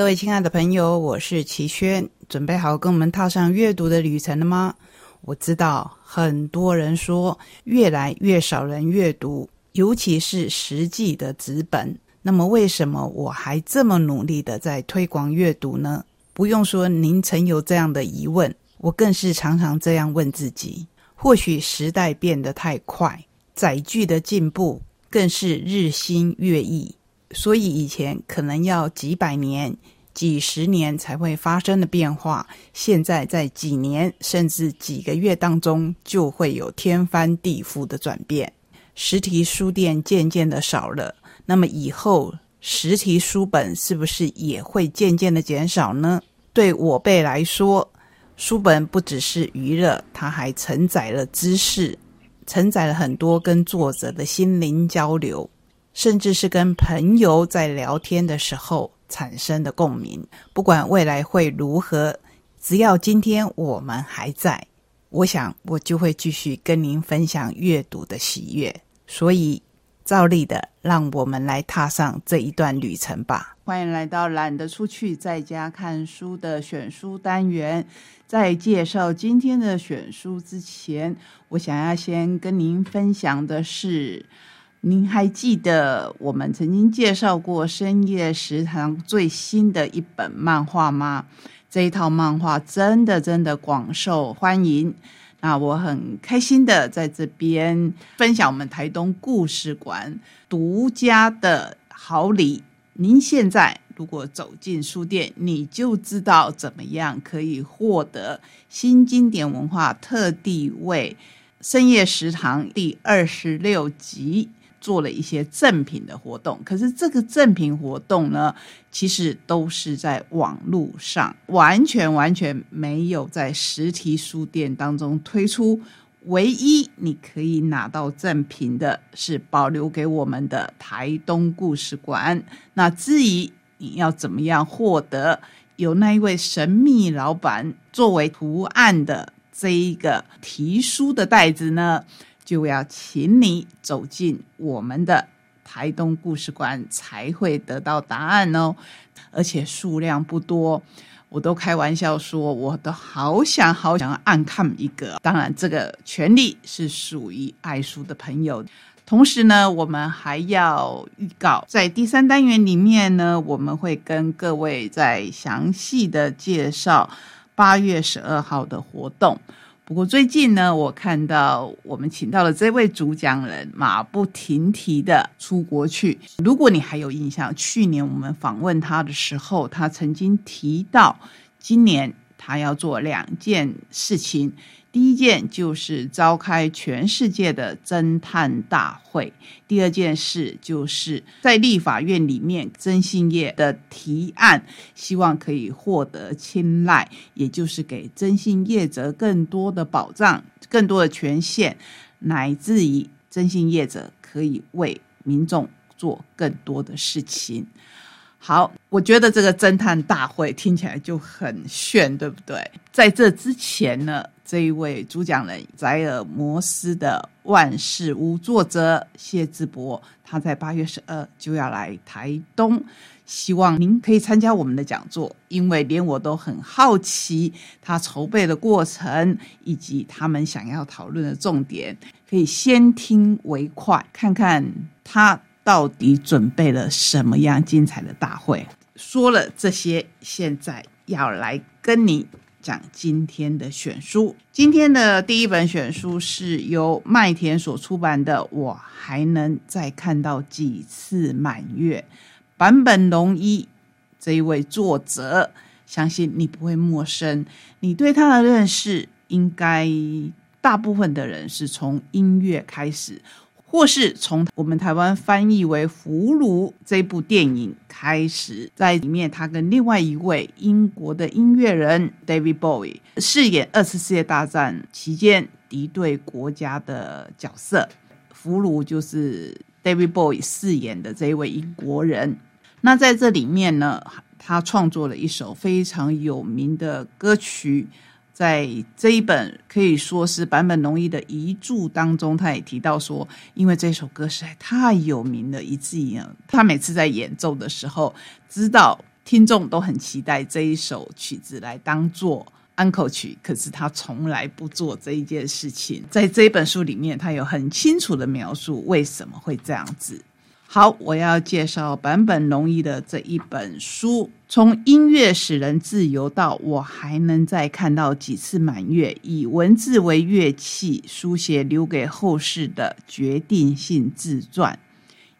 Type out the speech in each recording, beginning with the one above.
各位亲爱的朋友，我是齐轩，准备好跟我们踏上阅读的旅程了吗？我知道很多人说越来越少人阅读，尤其是实际的纸本。那么，为什么我还这么努力的在推广阅读呢？不用说，您曾有这样的疑问，我更是常常这样问自己。或许时代变得太快，载具的进步更是日新月异，所以以前可能要几百年、几十年才会发生的变化，现在在几年甚至几个月当中就会有天翻地覆的转变。实体书店渐渐的少了。那么以后实体书本是不是也会渐渐的减少呢？对我辈来说，书本不只是娱乐，它还承载了知识，承载了很多跟作者的心灵交流，甚至是跟朋友在聊天的时候产生的共鸣。不管未来会如何，只要今天我们还在，我想我就会继续跟您分享阅读的喜悦。所以。照例的，让我们来踏上这一段旅程吧。欢迎来到懒得出去，在家看书的选书单元。在介绍今天的选书之前，我想要先跟您分享的是，您还记得我们曾经介绍过深夜食堂最新的一本漫画吗？这一套漫画真的真的广受欢迎。那我很开心的在这边分享我们台东故事馆独家的好礼。您现在如果走进书店，你就知道怎么样可以获得新经典文化特地为深夜食堂第二十六集。做了一些赠品的活动，可是这个赠品活动呢，其实都是在网络上，完全完全没有在实体书店当中推出。唯一你可以拿到赠品的是保留给我们的台东故事馆。那至于你要怎么样获得由那一位神秘老板作为图案的这一个提书的袋子呢？就要请你走进我们的台东故事馆，才会得到答案哦。而且数量不多，我都开玩笑说，我都好想好想暗看一个。当然，这个权利是属于爱书的朋友。同时呢，我们还要预告，在第三单元里面呢，我们会跟各位再详细的介绍八月十二号的活动。不过最近呢，我看到我们请到了这位主讲人，马不停蹄的出国去。如果你还有印象，去年我们访问他的时候，他曾经提到，今年他要做两件事情。第一件就是召开全世界的侦探大会，第二件事就是在立法院里面征信业的提案，希望可以获得青睐，也就是给征信业者更多的保障、更多的权限，乃至于征信业者可以为民众做更多的事情。好，我觉得这个侦探大会听起来就很炫，对不对？在这之前呢，这一位主讲人宅尔摩斯的万事屋作者谢志博，他在八月十二就要来台东，希望您可以参加我们的讲座，因为连我都很好奇他筹备的过程以及他们想要讨论的重点，可以先听为快，看看他。到底准备了什么样精彩的大会？说了这些，现在要来跟你讲今天的选书。今天的第一本选书是由麦田所出版的《我还能再看到几次满月》，坂本龙一这一位作者，相信你不会陌生。你对他的认识，应该大部分的人是从音乐开始。或是从我们台湾翻译为《俘虏》这部电影开始，在里面他跟另外一位英国的音乐人 David Bowie 饰演二次世界大战期间敌对国家的角色。俘虏就是 David Bowie 饰演的这一位英国人。那在这里面呢，他创作了一首非常有名的歌曲。在这一本可以说是坂本龙一的遗著当中，他也提到说，因为这首歌实在太有名了，以至于他每次在演奏的时候，知道听众都很期待这一首曲子来当做安可曲，可是他从来不做这一件事情。在这一本书里面，他有很清楚的描述为什么会这样子。好，我要介绍坂本龙一的这一本书。从音乐使人自由到我还能再看到几次满月，以文字为乐器，书写留给后世的决定性自传。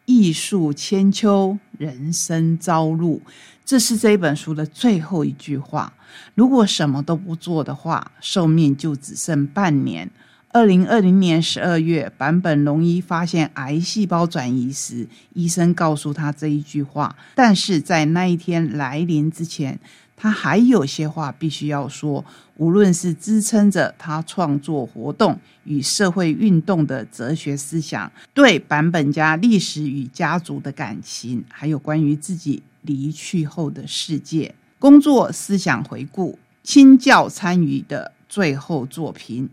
艺术千秋，人生朝露，这是这一本书的最后一句话。如果什么都不做的话，寿命就只剩半年。二零二零年十二月，坂本龙一发现癌细胞转移时，医生告诉他这一句话。但是在那一天来临之前，他还有些话必须要说。无论是支撑着他创作活动与社会运动的哲学思想，对坂本家历史与家族的感情，还有关于自己离去后的世界、工作思想回顾、亲教参与的最后作品。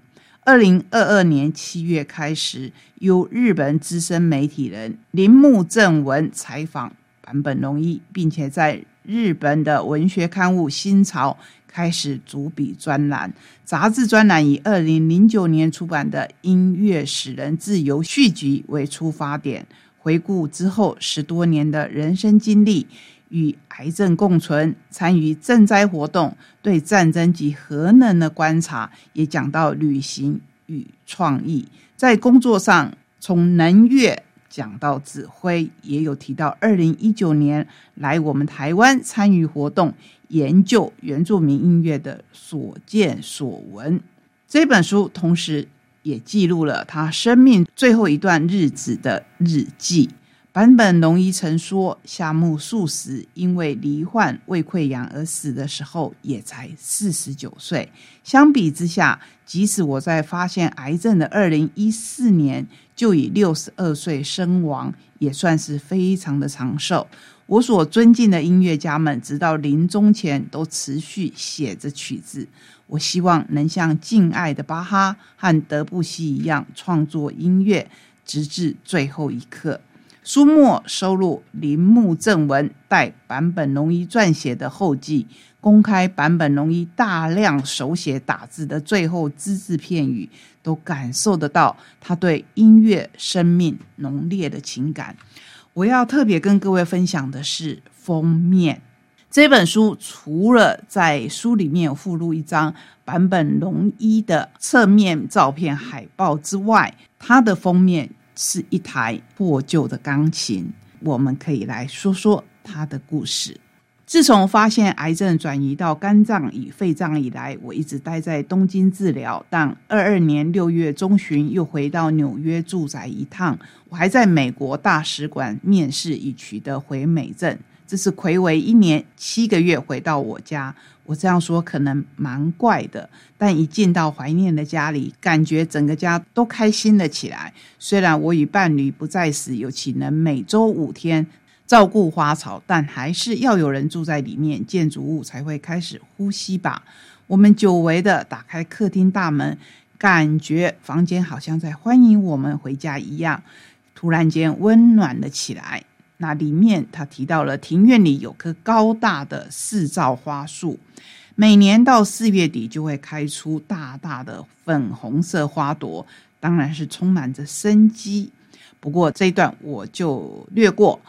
二零二二年七月开始，由日本资深媒体人铃木正文采访坂本龙一，并且在日本的文学刊物《新潮》开始主笔专栏。杂志专栏以二零零九年出版的《音乐使人自由》续集为出发点，回顾之后十多年的人生经历。与癌症共存，参与赈灾活动，对战争及核能的观察，也讲到旅行与创意。在工作上，从能乐讲到指挥，也有提到二零一九年来我们台湾参与活动，研究原住民音乐的所见所闻。这本书同时也记录了他生命最后一段日子的日记。坂本龙一曾说：“夏目漱石因为罹患胃溃疡而死的时候，也才四十九岁。相比之下，即使我在发现癌症的二零一四年就以六十二岁身亡，也算是非常的长寿。我所尊敬的音乐家们，直到临终前都持续写着曲子。我希望能像敬爱的巴哈和德布西一样创作音乐，直至最后一刻。”书末收录铃木正文代坂本龙一撰写的后记，公开坂本龙一大量手写打字的最后只字片语，都感受得到他对音乐生命浓烈的情感。我要特别跟各位分享的是封面，这本书除了在书里面有附录一张坂本龙一的侧面照片海报之外，它的封面。是一台破旧的钢琴，我们可以来说说他的故事。自从发现癌症转移到肝脏与肺脏以来，我一直待在东京治疗。但二二年六月中旬又回到纽约住宅一趟，我还在美国大使馆面试，以取得回美证。这是魁违一年七个月回到我家。我这样说可能蛮怪的，但一进到怀念的家里，感觉整个家都开心了起来。虽然我与伴侣不在时，有岂能每周五天照顾花草，但还是要有人住在里面，建筑物才会开始呼吸吧。我们久违的打开客厅大门，感觉房间好像在欢迎我们回家一样，突然间温暖了起来。那里面他提到了庭院里有棵高大的四照花树，每年到四月底就会开出大大的粉红色花朵，当然是充满着生机。不过这一段我就略过。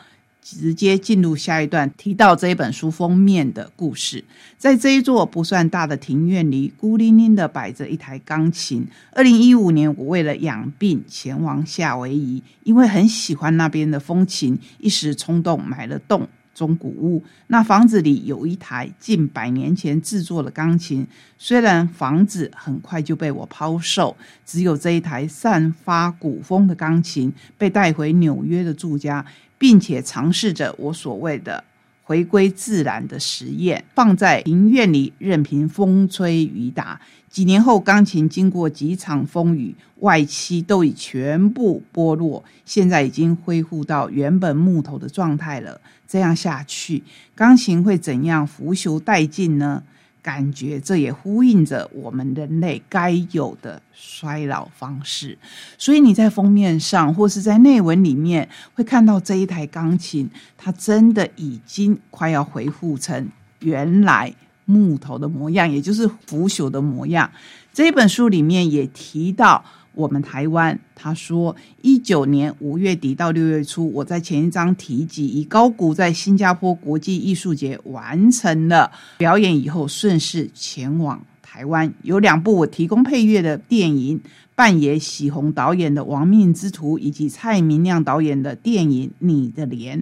直接进入下一段，提到这一本书封面的故事。在这一座不算大的庭院里，孤零零的摆着一台钢琴。二零一五年，我为了养病前往夏威夷，因为很喜欢那边的风情，一时冲动买了栋中古屋。那房子里有一台近百年前制作的钢琴，虽然房子很快就被我抛售，只有这一台散发古风的钢琴被带回纽约的住家，并且尝试着我所谓的。回归自然的实验，放在庭院里任凭风吹雨打。几年后，钢琴经过几场风雨，外漆都已全部剥落，现在已经恢复到原本木头的状态了。这样下去，钢琴会怎样腐朽殆尽呢？感觉这也呼应着我们人类该有的衰老方式，所以你在封面上或是在内文里面会看到这一台钢琴，它真的已经快要恢复成原来木头的模样，也就是腐朽的模样。这本书里面也提到。我们台湾，他说，一九年五月底到六月初，我在前一章提及，以高谷在新加坡国际艺术节完成了表演以后，顺势前往台湾，有两部我提供配乐的电影，扮演喜红导演的《亡命之徒》，以及蔡明亮导演的电影《你的脸》。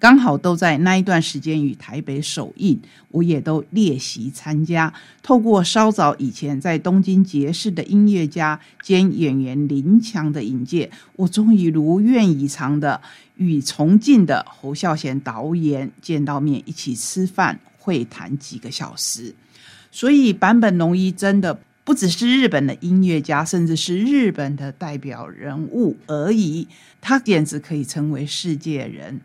刚好都在那一段时间与台北首映，我也都列席参加。透过稍早以前在东京结识的音乐家兼演员林强的引荐，我终于如愿以偿的与重庆的侯孝贤导演见到面，一起吃饭会谈几个小时。所以坂本龙一真的不只是日本的音乐家，甚至是日本的代表人物而已，他简直可以称为世界人。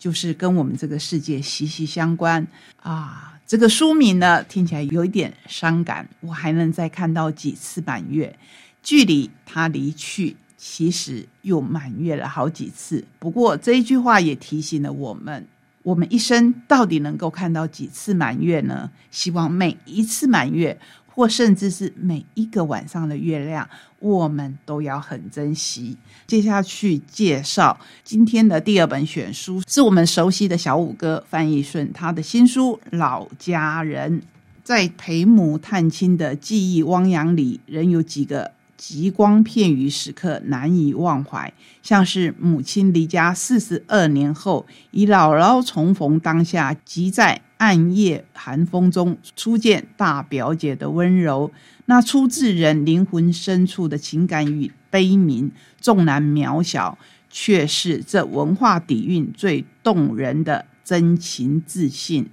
就是跟我们这个世界息息相关啊！这个书名呢，听起来有一点伤感。我还能再看到几次满月，距离他离去，其实又满月了好几次。不过这一句话也提醒了我们：我们一生到底能够看到几次满月呢？希望每一次满月。或甚至是每一个晚上的月亮，我们都要很珍惜。接下去介绍今天的第二本选书，是我们熟悉的小五哥范义顺他的新书《老家人》。在陪母探亲的记忆汪洋里，仍有几个极光片语时刻难以忘怀，像是母亲离家四十二年后，与姥姥重逢当下，即在。暗夜寒风中初见大表姐的温柔，那出自人灵魂深处的情感与悲悯，纵然渺小，却是这文化底蕴最动人的真情自信，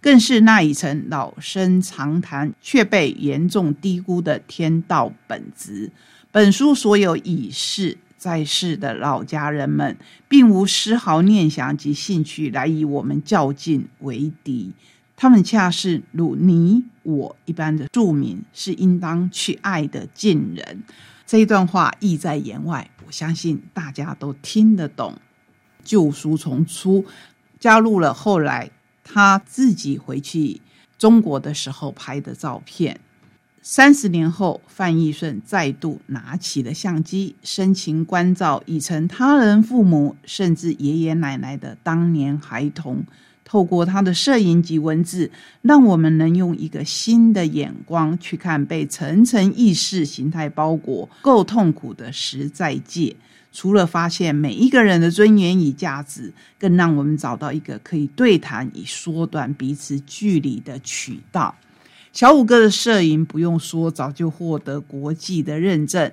更是那一层老生常谈却被严重低估的天道本质。本书所有已逝。在世的老家人们，并无丝毫念想及兴趣来与我们较劲为敌。他们恰是如你我一般的庶民，是应当去爱的近人。这一段话意在言外，我相信大家都听得懂。旧书重出，加入了后来他自己回去中国的时候拍的照片。三十年后，范义顺再度拿起了相机，深情关照已成他人父母，甚至爷爷奶奶的当年孩童。透过他的摄影及文字，让我们能用一个新的眼光去看被层层意识形态包裹、够痛苦的实在界。除了发现每一个人的尊严与价值，更让我们找到一个可以对谈以缩短彼此距离的渠道。小五哥的摄影不用说，早就获得国际的认证。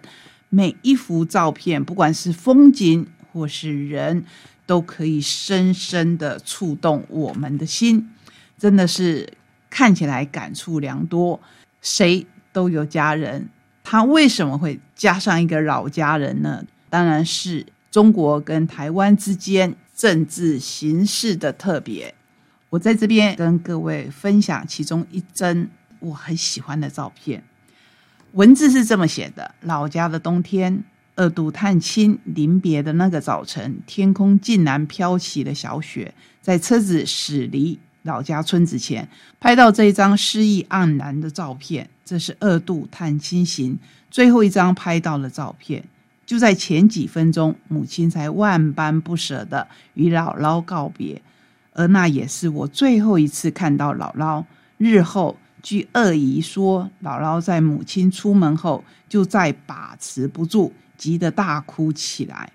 每一幅照片，不管是风景或是人，都可以深深的触动我们的心。真的是看起来感触良多。谁都有家人，他为什么会加上一个老家人呢？当然是中国跟台湾之间政治形势的特别。我在这边跟各位分享其中一帧。我很喜欢的照片，文字是这么写的：老家的冬天，二度探亲临别的那个早晨，天空竟然飘起了小雪。在车子驶离老家村子前，拍到这一张诗意盎然的照片。这是二度探亲行最后一张拍到的照片。就在前几分钟，母亲才万般不舍的与姥姥告别，而那也是我最后一次看到姥姥。日后。据二姨说，姥姥在母亲出门后就再把持不住，急得大哭起来。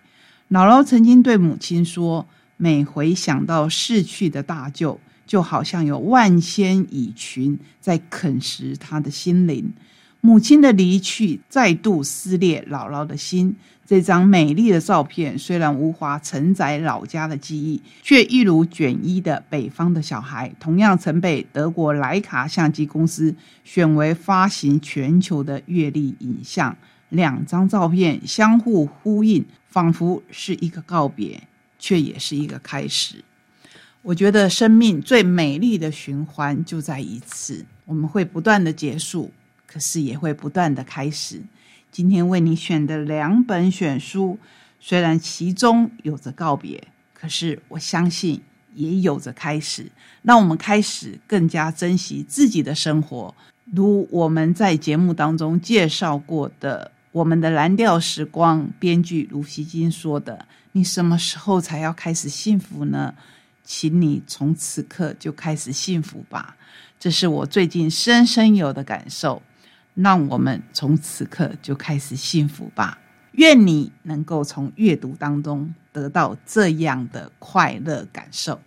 姥姥曾经对母亲说：“每回想到逝去的大舅，就好像有万千蚁群在啃食他的心灵。母亲的离去再度撕裂姥姥的心。这张美丽的照片虽然无法承载老家的记忆，却一如卷衣的北方的小孩，同样曾被德国莱卡相机公司选为发行全球的阅历影像。两张照片相互呼应，仿佛是一个告别。却也是一个开始。我觉得生命最美丽的循环就在一次，我们会不断的结束，可是也会不断的开始。今天为你选的两本选书，虽然其中有着告别，可是我相信也有着开始。让我们开始更加珍惜自己的生活，如我们在节目当中介绍过的。我们的蓝调时光编剧卢锡金说的：“你什么时候才要开始幸福呢？请你从此刻就开始幸福吧。”这是我最近深深有的感受。让我们从此刻就开始幸福吧。愿你能够从阅读当中得到这样的快乐感受。